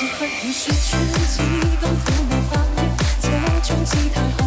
说不要说穿只当抚你发端这种姿态